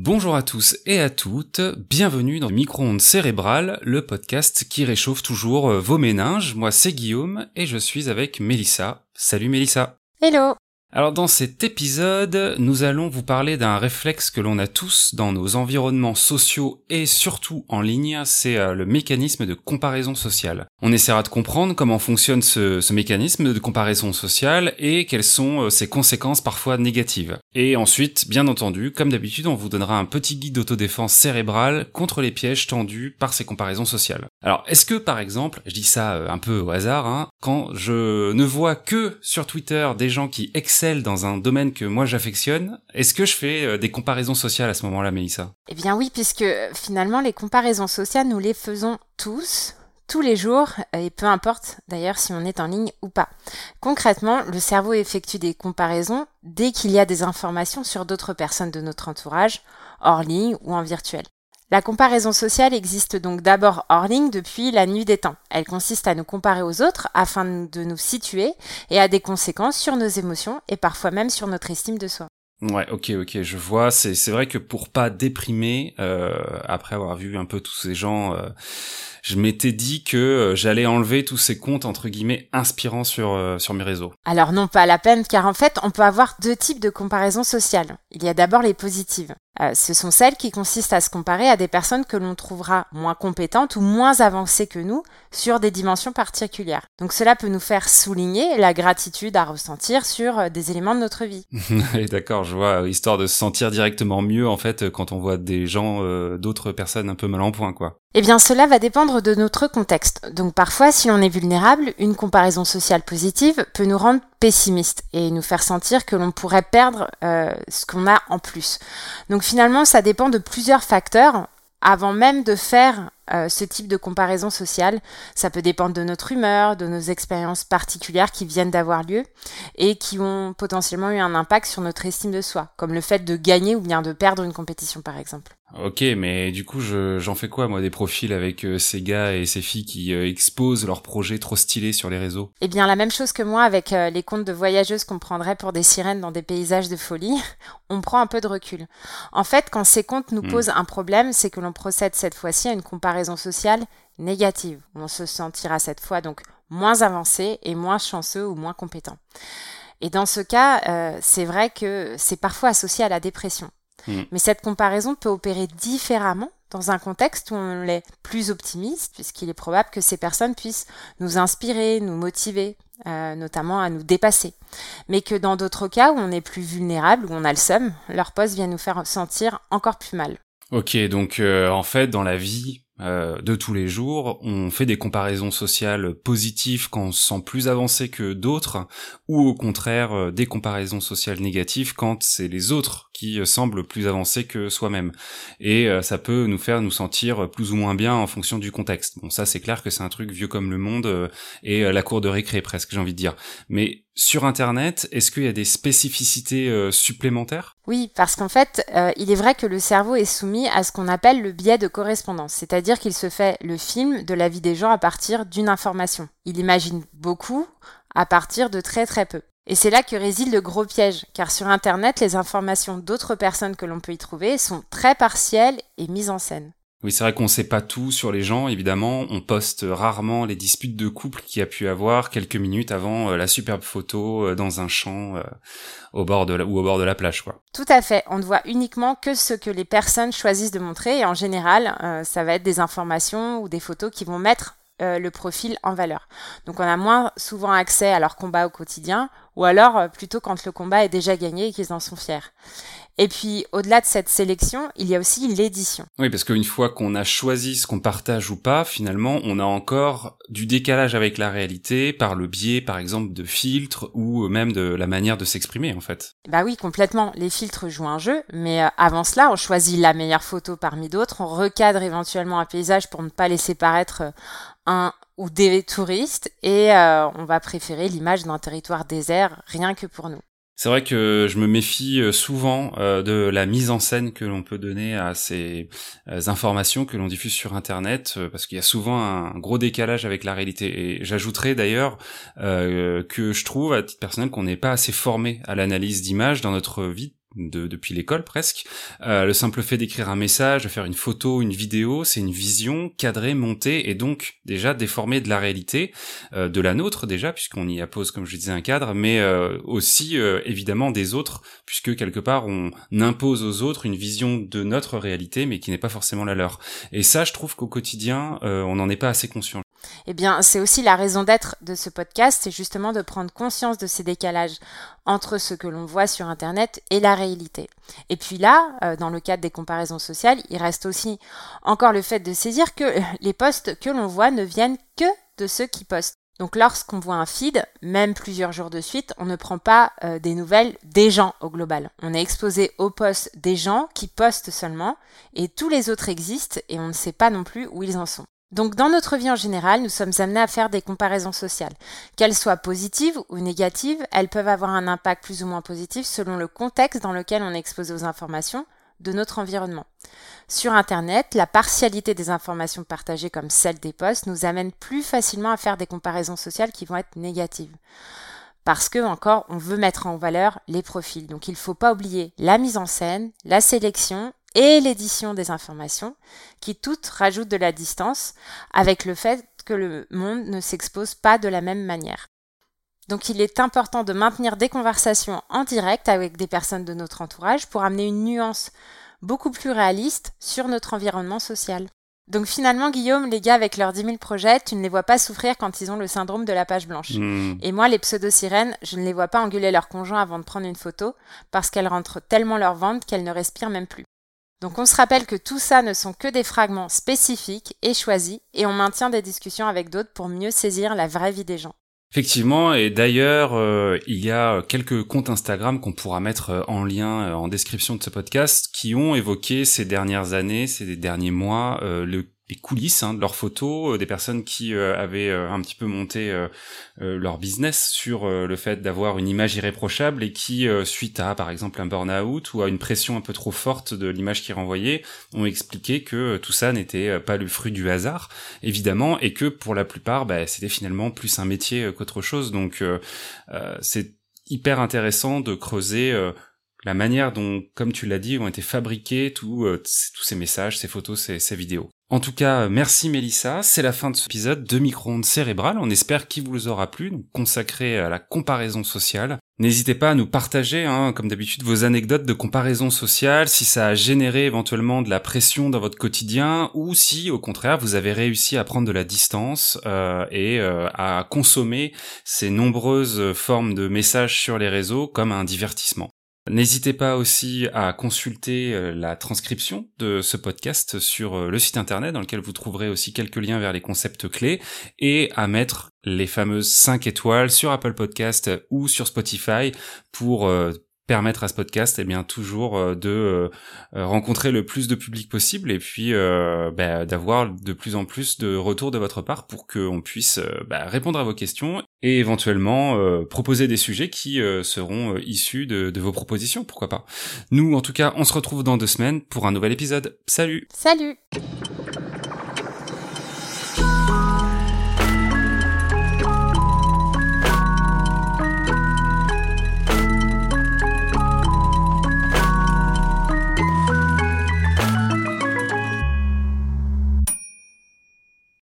Bonjour à tous et à toutes, bienvenue dans Micro-ondes cérébrales, le podcast qui réchauffe toujours euh, vos méninges. Moi c'est Guillaume et je suis avec Mélissa. Salut Mélissa. Hello alors dans cet épisode, nous allons vous parler d'un réflexe que l'on a tous dans nos environnements sociaux et surtout en ligne, c'est euh, le mécanisme de comparaison sociale. On essaiera de comprendre comment fonctionne ce, mécanisme de comparaison sociale et quelles sont euh, ses conséquences parfois négatives. Et ensuite, bien entendu, comme d'habitude, on vous donnera un petit guide d'autodéfense cérébrale contre les pièges tendus par ces comparaisons sociales. Alors est-ce que par exemple, je dis ça euh, un peu au hasard, hein, quand je ne vois que sur Twitter des gens qui dans un domaine que moi j'affectionne, est-ce que je fais euh, des comparaisons sociales à ce moment-là, Mélissa? Eh bien oui, puisque finalement les comparaisons sociales, nous les faisons tous, tous les jours, et peu importe d'ailleurs si on est en ligne ou pas. Concrètement, le cerveau effectue des comparaisons dès qu'il y a des informations sur d'autres personnes de notre entourage, hors ligne ou en virtuel. La comparaison sociale existe donc d'abord hors ligne depuis la nuit des temps. Elle consiste à nous comparer aux autres afin de nous situer et a des conséquences sur nos émotions et parfois même sur notre estime de soi. Ouais, ok, ok, je vois. C'est vrai que pour pas déprimer, euh, après avoir vu un peu tous ces gens euh, je m'étais dit que euh, j'allais enlever tous ces comptes entre guillemets inspirants sur euh, sur mes réseaux. Alors non, pas la peine, car en fait, on peut avoir deux types de comparaisons sociales. Il y a d'abord les positives. Euh, ce sont celles qui consistent à se comparer à des personnes que l'on trouvera moins compétentes ou moins avancées que nous sur des dimensions particulières. Donc cela peut nous faire souligner la gratitude à ressentir sur des éléments de notre vie. D'accord, je vois, histoire de se sentir directement mieux en fait quand on voit des gens, d'autres personnes un peu mal en point, quoi. Eh bien, cela va dépendre de notre contexte. Donc parfois, si l'on est vulnérable, une comparaison sociale positive peut nous rendre pessimistes et nous faire sentir que l'on pourrait perdre euh, ce qu'on a en plus. Donc finalement, ça dépend de plusieurs facteurs avant même de faire euh, ce type de comparaison sociale. Ça peut dépendre de notre humeur, de nos expériences particulières qui viennent d'avoir lieu et qui ont potentiellement eu un impact sur notre estime de soi, comme le fait de gagner ou bien de perdre une compétition par exemple. Ok, mais du coup, j'en fais quoi, moi, des profils avec euh, ces gars et ces filles qui euh, exposent leurs projets trop stylés sur les réseaux? Eh bien, la même chose que moi avec les comptes de voyageuses qu'on prendrait pour des sirènes dans des paysages de folie, on prend un peu de recul. En fait, quand ces comptes nous hmm. posent un problème, c'est que l'on procède cette fois-ci à une comparaison sociale négative. On se sentira cette fois donc moins avancé et moins chanceux ou moins compétent. Et dans ce cas, euh, c'est vrai que c'est parfois associé à la dépression. Mm. Mais cette comparaison peut opérer différemment dans un contexte où on est plus optimiste, puisqu'il est probable que ces personnes puissent nous inspirer, nous motiver, euh, notamment à nous dépasser. Mais que dans d'autres cas où on est plus vulnérable, où on a le seum, leur poste vient nous faire sentir encore plus mal. Ok, donc euh, en fait, dans la vie, euh, de tous les jours, on fait des comparaisons sociales positives quand on se sent plus avancé que d'autres, ou au contraire euh, des comparaisons sociales négatives quand c'est les autres qui euh, semblent plus avancés que soi-même. Et ça peut nous faire nous sentir plus ou moins bien en fonction du contexte. Bon, ça c'est clair que c'est un truc vieux comme le monde et la cour de récré presque, j'ai envie de dire. Mais sur Internet, est-ce qu'il y a des spécificités supplémentaires? Oui, parce qu'en fait, il est vrai que le cerveau est soumis à ce qu'on appelle le biais de correspondance, c'est-à-dire dire qu'il se fait le film de la vie des gens à partir d'une information. Il imagine beaucoup à partir de très très peu. Et c'est là que réside le gros piège, car sur Internet, les informations d'autres personnes que l'on peut y trouver sont très partielles et mises en scène. Oui, c'est vrai qu'on sait pas tout sur les gens, évidemment. On poste rarement les disputes de couple qu'il y a pu avoir quelques minutes avant euh, la superbe photo euh, dans un champ euh, au bord de ou au bord de la plage, quoi. Tout à fait. On ne voit uniquement que ce que les personnes choisissent de montrer et en général, ça va être des informations ou des photos qui vont mettre le profil en valeur. Donc on a moins souvent accès à leur combat au quotidien ou alors plutôt quand le combat est déjà gagné et qu'ils en sont fiers. Et puis, au-delà de cette sélection, il y a aussi l'édition. Oui, parce qu'une fois qu'on a choisi ce qu'on partage ou pas, finalement, on a encore du décalage avec la réalité par le biais, par exemple, de filtres ou même de la manière de s'exprimer, en fait. Bah oui, complètement. Les filtres jouent un jeu, mais euh, avant cela, on choisit la meilleure photo parmi d'autres, on recadre éventuellement un paysage pour ne pas laisser paraître euh, un ou des touristes, et euh, on va préférer l'image d'un territoire désert rien que pour nous. C'est vrai que je me méfie euh, souvent euh, de la mise en scène que l'on peut donner à ces euh, informations que l'on diffuse sur Internet, parce qu'il y a souvent un gros décalage avec la réalité. Et j'ajouterais d'ailleurs que je trouve, à titre personnel, qu'on n'est pas assez formé à l'analyse d'images dans notre vie de, depuis l'école presque. Euh, le simple fait d'écrire un message, de faire une photo, une vidéo, c'est une vision cadrée, montée et donc déjà déformée de la réalité, euh, de la nôtre déjà puisqu'on y appose comme je disais un cadre, mais euh, aussi évidemment des autres puisque quelque part on impose aux autres une vision de notre réalité mais qui n'est pas forcément la leur. Et ça, je trouve qu'au quotidien, on n'en est pas assez conscient. Eh bien, c'est aussi la raison d'être de ce podcast, c'est justement de prendre conscience de ces décalages entre ce que l'on voit sur Internet et la réalité. Et puis là, euh, dans le cadre des comparaisons sociales, il reste aussi encore le fait de saisir que les posts que l'on voit ne viennent que de ceux qui postent. Donc lorsqu'on voit un feed, même plusieurs jours de suite, on ne prend pas euh, des nouvelles des gens au global. On est exposé aux posts des gens qui postent seulement, et tous les autres existent, et on ne sait pas non plus où ils en sont. Donc dans notre vie en général, nous sommes amenés à faire des comparaisons sociales. Qu'elles soient positives ou négatives, elles peuvent avoir un impact plus ou moins positif selon le contexte dans lequel on est exposé aux informations de notre environnement. Sur Internet, la partialité des informations partagées comme celle des posts nous amène plus facilement à faire des comparaisons sociales qui vont être négatives. Parce que, encore, on veut mettre en valeur les profils. Donc il ne faut pas oublier la mise en scène, la sélection et l'édition des informations, qui toutes rajoutent de la distance avec le fait que le monde ne s'expose pas de la même manière. Donc il est important de maintenir des conversations en direct avec des personnes de notre entourage pour amener une nuance beaucoup plus réaliste sur notre environnement social. Donc finalement, Guillaume, les gars avec leurs 10 000 projets, tu ne les vois pas souffrir quand ils ont le syndrome de la page blanche. Hmm. Et moi, les pseudo-sirènes, je ne les vois pas engueuler leur conjoint avant de prendre une photo parce qu'elles rentrent tellement leur ventre qu'elles ne respirent même plus. Donc on se rappelle que tout ça ne sont que des fragments spécifiques et choisis, et on maintient des discussions avec d'autres pour mieux saisir la vraie vie des gens. Effectivement, et d'ailleurs, euh, il y a quelques comptes Instagram qu'on pourra mettre euh, en lien euh, en description de ce podcast qui ont évoqué ces dernières années, ces derniers mois, le les coulisses hein, de leurs photos, euh, des personnes qui euh, avaient euh, un petit peu monté leur business sur le fait d'avoir une image irréprochable et qui, suite à par exemple un burn-out ou à une pression un peu trop forte de l'image qui renvoyait, ont expliqué que tout ça n'était pas le fruit du hasard, évidemment, et que pour la plupart, bah, c'était finalement plus un métier qu'autre chose. Donc c'est hyper intéressant de creuser la manière dont, comme tu l'as dit, ont été fabriqués tous ces messages, ces photos, ces, ces vidéos. En tout cas, merci Mélissa, c'est la fin de cet épisode de Micro-ondes cérébrales, on espère qu'il vous aura plu, donc consacré à la comparaison sociale. N'hésitez pas à nous partager, hein, comme d'habitude, vos anecdotes de comparaison sociale, si ça a généré éventuellement de la pression dans votre quotidien, ou si au contraire vous avez réussi à prendre de la distance euh, et euh, à consommer ces nombreuses formes de messages sur les réseaux comme un divertissement. N'hésitez pas aussi à consulter euh, la transcription de ce podcast sur euh, le site internet dans lequel vous trouverez aussi quelques liens vers les concepts clés et à mettre les fameuses 5 étoiles sur Apple Podcast ou sur Spotify pour euh, permettre à ce podcast eh bien toujours euh, de euh, rencontrer le plus de public possible et puis euh, bah, d'avoir de plus en plus de retours de votre part pour qu'on puisse bah, répondre à vos questions et éventuellement proposer des sujets qui seront issus de, de vos propositions pourquoi pas. Nous en tout cas on se retrouve dans deux semaines pour un nouvel épisode. Salut! Salut